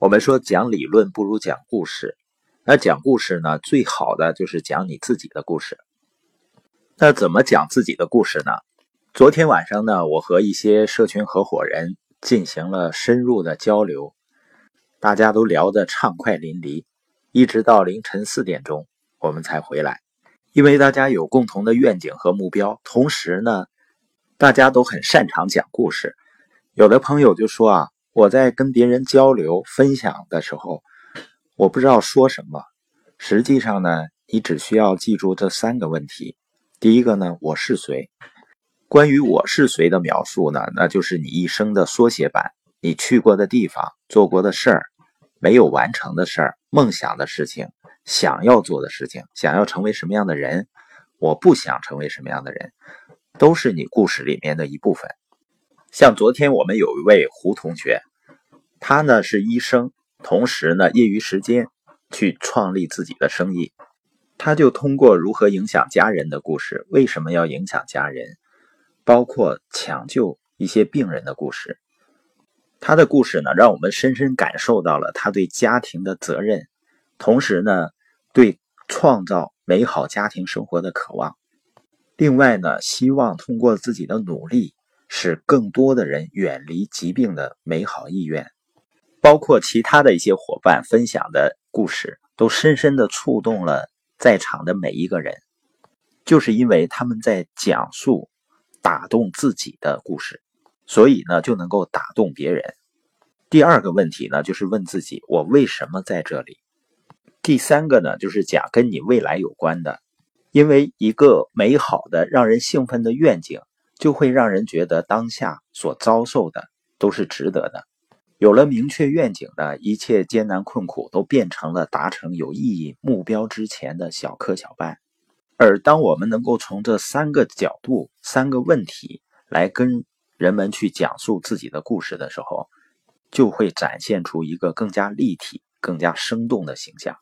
我们说讲理论不如讲故事，那讲故事呢，最好的就是讲你自己的故事。那怎么讲自己的故事呢？昨天晚上呢，我和一些社群合伙人进行了深入的交流，大家都聊得畅快淋漓，一直到凌晨四点钟我们才回来。因为大家有共同的愿景和目标，同时呢，大家都很擅长讲故事。有的朋友就说啊。我在跟别人交流分享的时候，我不知道说什么。实际上呢，你只需要记住这三个问题。第一个呢，我是谁？关于我是谁的描述呢，那就是你一生的缩写版。你去过的地方、做过的事儿、没有完成的事儿、梦想的事情、想要做的事情、想要成为什么样的人、我不想成为什么样的人，都是你故事里面的一部分。像昨天我们有一位胡同学，他呢是医生，同时呢业余时间去创立自己的生意。他就通过如何影响家人的故事，为什么要影响家人，包括抢救一些病人的故事。他的故事呢，让我们深深感受到了他对家庭的责任，同时呢对创造美好家庭生活的渴望。另外呢，希望通过自己的努力。使更多的人远离疾病的美好意愿，包括其他的一些伙伴分享的故事，都深深的触动了在场的每一个人。就是因为他们在讲述打动自己的故事，所以呢就能够打动别人。第二个问题呢，就是问自己：我为什么在这里？第三个呢，就是讲跟你未来有关的，因为一个美好的、让人兴奋的愿景。就会让人觉得当下所遭受的都是值得的。有了明确愿景的一切艰难困苦都变成了达成有意义目标之前的小磕小绊。而当我们能够从这三个角度、三个问题来跟人们去讲述自己的故事的时候，就会展现出一个更加立体、更加生动的形象。